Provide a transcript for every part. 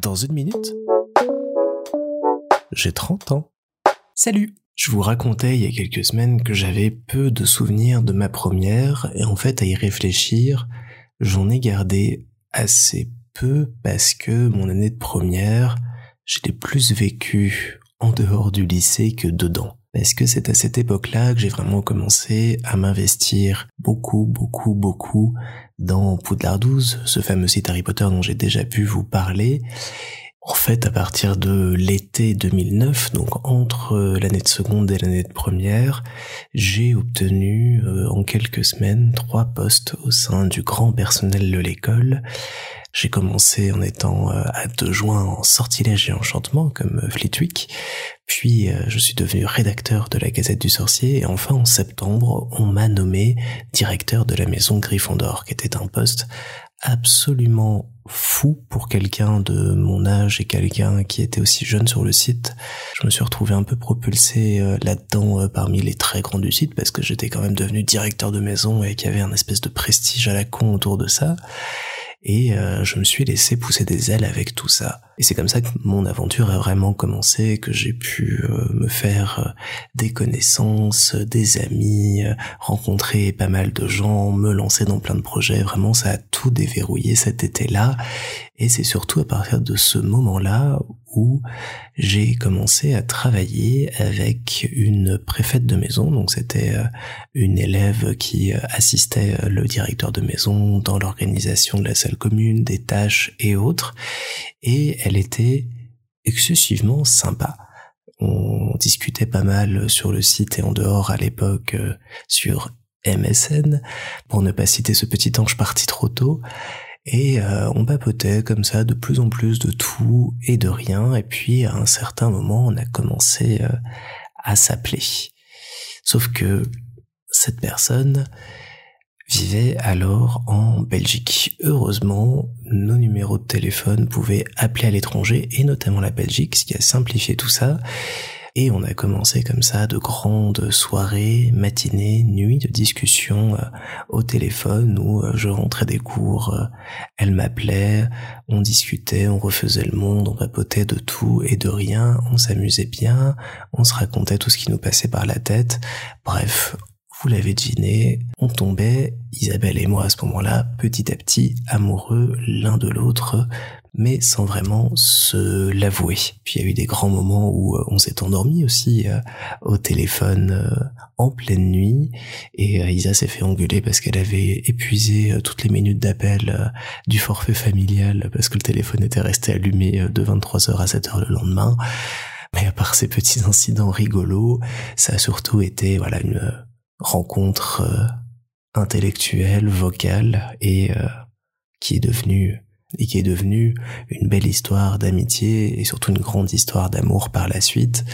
Dans une minute, j'ai 30 ans. Salut Je vous racontais il y a quelques semaines que j'avais peu de souvenirs de ma première, et en fait à y réfléchir, j'en ai gardé assez peu parce que mon année de première, je l'ai plus vécue en dehors du lycée que dedans. Parce que c'est à cette époque-là que j'ai vraiment commencé à m'investir beaucoup, beaucoup, beaucoup dans Poudlard 12, ce fameux site Harry Potter dont j'ai déjà pu vous parler? En fait, à partir de l'été 2009, donc entre l'année de seconde et l'année de première, j'ai obtenu euh, en quelques semaines trois postes au sein du grand personnel de l'école j'ai commencé en étant euh, à deux joints en sortilège et enchantement comme euh, Flitwick, puis euh, je suis devenu rédacteur de la Gazette du Sorcier et enfin en septembre on m'a nommé directeur de la maison Gryffondor, qui était un poste absolument fou pour quelqu'un de mon âge et quelqu'un qui était aussi jeune sur le site. Je me suis retrouvé un peu propulsé là-dedans parmi les très grands du site parce que j'étais quand même devenu directeur de maison et qu'il y avait un espèce de prestige à la con autour de ça et euh, je me suis laissé pousser des ailes avec tout ça. Et c'est comme ça que mon aventure a vraiment commencé, que j'ai pu euh, me faire euh, des connaissances, des amis, rencontrer pas mal de gens, me lancer dans plein de projets. Vraiment, ça a tout déverrouillé cet été-là. Et c'est surtout à partir de ce moment-là où j'ai commencé à travailler avec une préfète de maison. Donc c'était euh, une élève qui euh, assistait euh, le directeur de maison dans l'organisation de la salle commune, des tâches et autres. Et elle était excessivement sympa. On discutait pas mal sur le site et en dehors à l'époque sur MSN, pour ne pas citer ce petit ange parti trop tôt. Et euh, on papotait comme ça de plus en plus de tout et de rien. Et puis à un certain moment, on a commencé euh, à s'appeler. Sauf que cette personne vivait alors en Belgique. Heureusement, nos numéros de téléphone pouvaient appeler à l'étranger et notamment la Belgique, ce qui a simplifié tout ça. Et on a commencé comme ça de grandes soirées, matinées, nuits de discussion euh, au téléphone où euh, je rentrais des cours, euh, elle m'appelait, on discutait, on refaisait le monde, on papotait de tout et de rien, on s'amusait bien, on se racontait tout ce qui nous passait par la tête. Bref, vous l'avez deviné, on tombait, Isabelle et moi à ce moment-là, petit à petit, amoureux l'un de l'autre, mais sans vraiment se l'avouer. Puis il y a eu des grands moments où euh, on s'est endormi aussi euh, au téléphone euh, en pleine nuit et Isa s'est fait engueuler parce qu'elle avait épuisé toutes les minutes d'appel du forfait familial parce que le téléphone était resté allumé de 23h à 7h le lendemain. Mais à part ces petits incidents rigolos, ça a surtout été voilà une rencontre intellectuelle, vocale et qui est devenue et qui est devenue une belle histoire d'amitié et surtout une grande histoire d'amour par la suite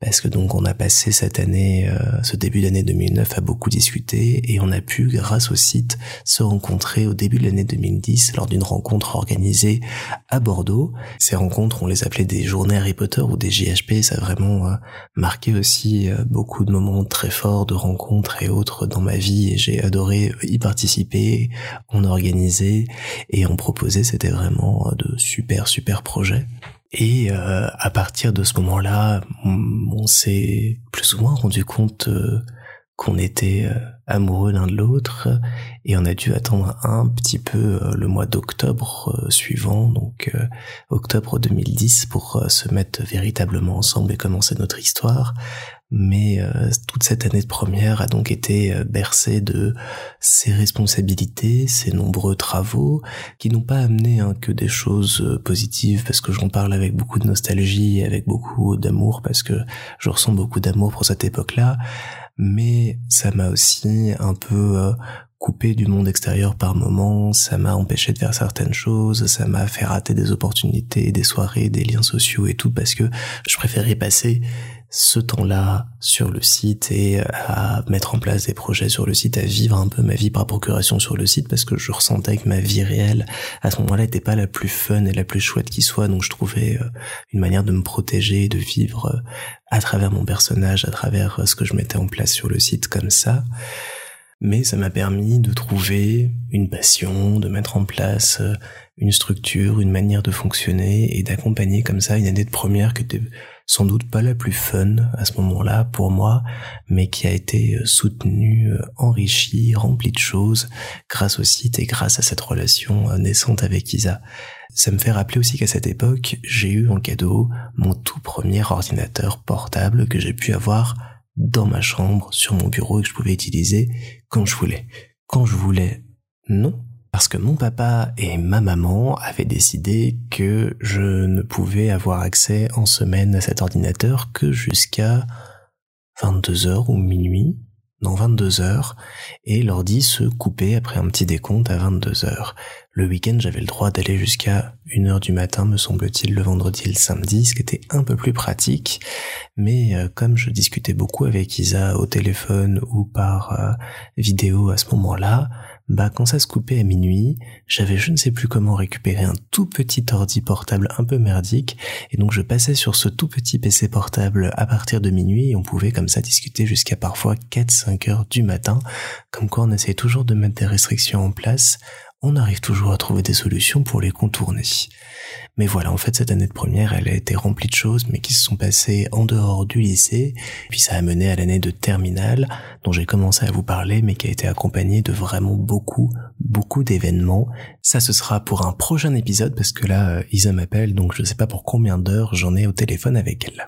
parce que donc on a passé cette année, euh, ce début d'année 2009 à beaucoup discuter et on a pu, grâce au site, se rencontrer au début de l'année 2010 lors d'une rencontre organisée à Bordeaux. Ces rencontres, on les appelait des journées Harry Potter ou des JHP, ça a vraiment euh, marqué aussi euh, beaucoup de moments très forts de rencontres et autres dans ma vie et j'ai adoré y participer, on organisait et on proposait, c'était vraiment de super super projets. Et euh, à partir de ce moment-là, on, s'est plus ou moins rendu compte euh, qu'on était euh, amoureux l'un de l'autre et on a dû attendre un petit peu le mois d'octobre suivant, donc octobre 2010, pour se mettre véritablement ensemble et commencer notre histoire. Mais euh, toute cette année de première a donc été euh, bercée de ses responsabilités, ses nombreux travaux, qui n'ont pas amené hein, que des choses euh, positives, parce que j'en parle avec beaucoup de nostalgie et avec beaucoup d'amour, parce que je ressens beaucoup d'amour pour cette époque-là, mais ça m'a aussi un peu coupé du monde extérieur par moments, ça m'a empêché de faire certaines choses, ça m'a fait rater des opportunités, des soirées, des liens sociaux et tout, parce que je préférais passer ce temps-là sur le site et à mettre en place des projets sur le site, à vivre un peu ma vie par procuration sur le site parce que je ressentais que ma vie réelle à ce moment-là n'était pas la plus fun et la plus chouette qui soit donc je trouvais euh, une manière de me protéger, de vivre euh, à travers mon personnage, à travers euh, ce que je mettais en place sur le site comme ça. mais ça m'a permis de trouver une passion, de mettre en place euh, une structure, une manière de fonctionner et d'accompagner comme ça une année de première était sans doute pas la plus fun à ce moment-là pour moi, mais qui a été euh, soutenue, euh, enrichie, remplie de choses grâce au site et grâce à cette relation naissante avec Isa. Ça me fait rappeler aussi qu'à cette époque, j'ai eu en cadeau mon tout premier ordinateur portable que j'ai pu avoir dans ma chambre, sur mon bureau et que je pouvais utiliser quand je voulais. Quand je voulais, non. Parce que mon papa et ma maman avaient décidé que je ne pouvais avoir accès en semaine à cet ordinateur que jusqu'à 22 heures ou minuit, dans 22 heures, et l'ordi se coupait après un petit décompte à 22 heures. Le week-end, j'avais le droit d'aller jusqu'à 1 heure du matin, me semble-t-il, le vendredi et le samedi, ce qui était un peu plus pratique. Mais euh, comme je discutais beaucoup avec Isa au téléphone ou par euh, vidéo à ce moment-là, bah quand ça se coupait à minuit, j'avais je ne sais plus comment récupérer un tout petit ordi portable un peu merdique, et donc je passais sur ce tout petit PC portable à partir de minuit, et on pouvait comme ça discuter jusqu'à parfois 4-5 heures du matin, comme quoi on essaie toujours de mettre des restrictions en place on arrive toujours à trouver des solutions pour les contourner. Mais voilà, en fait, cette année de première, elle a été remplie de choses, mais qui se sont passées en dehors du lycée, puis ça a mené à l'année de terminale, dont j'ai commencé à vous parler, mais qui a été accompagnée de vraiment beaucoup, beaucoup d'événements. Ça, ce sera pour un prochain épisode, parce que là, Isa m'appelle, donc je sais pas pour combien d'heures j'en ai au téléphone avec elle.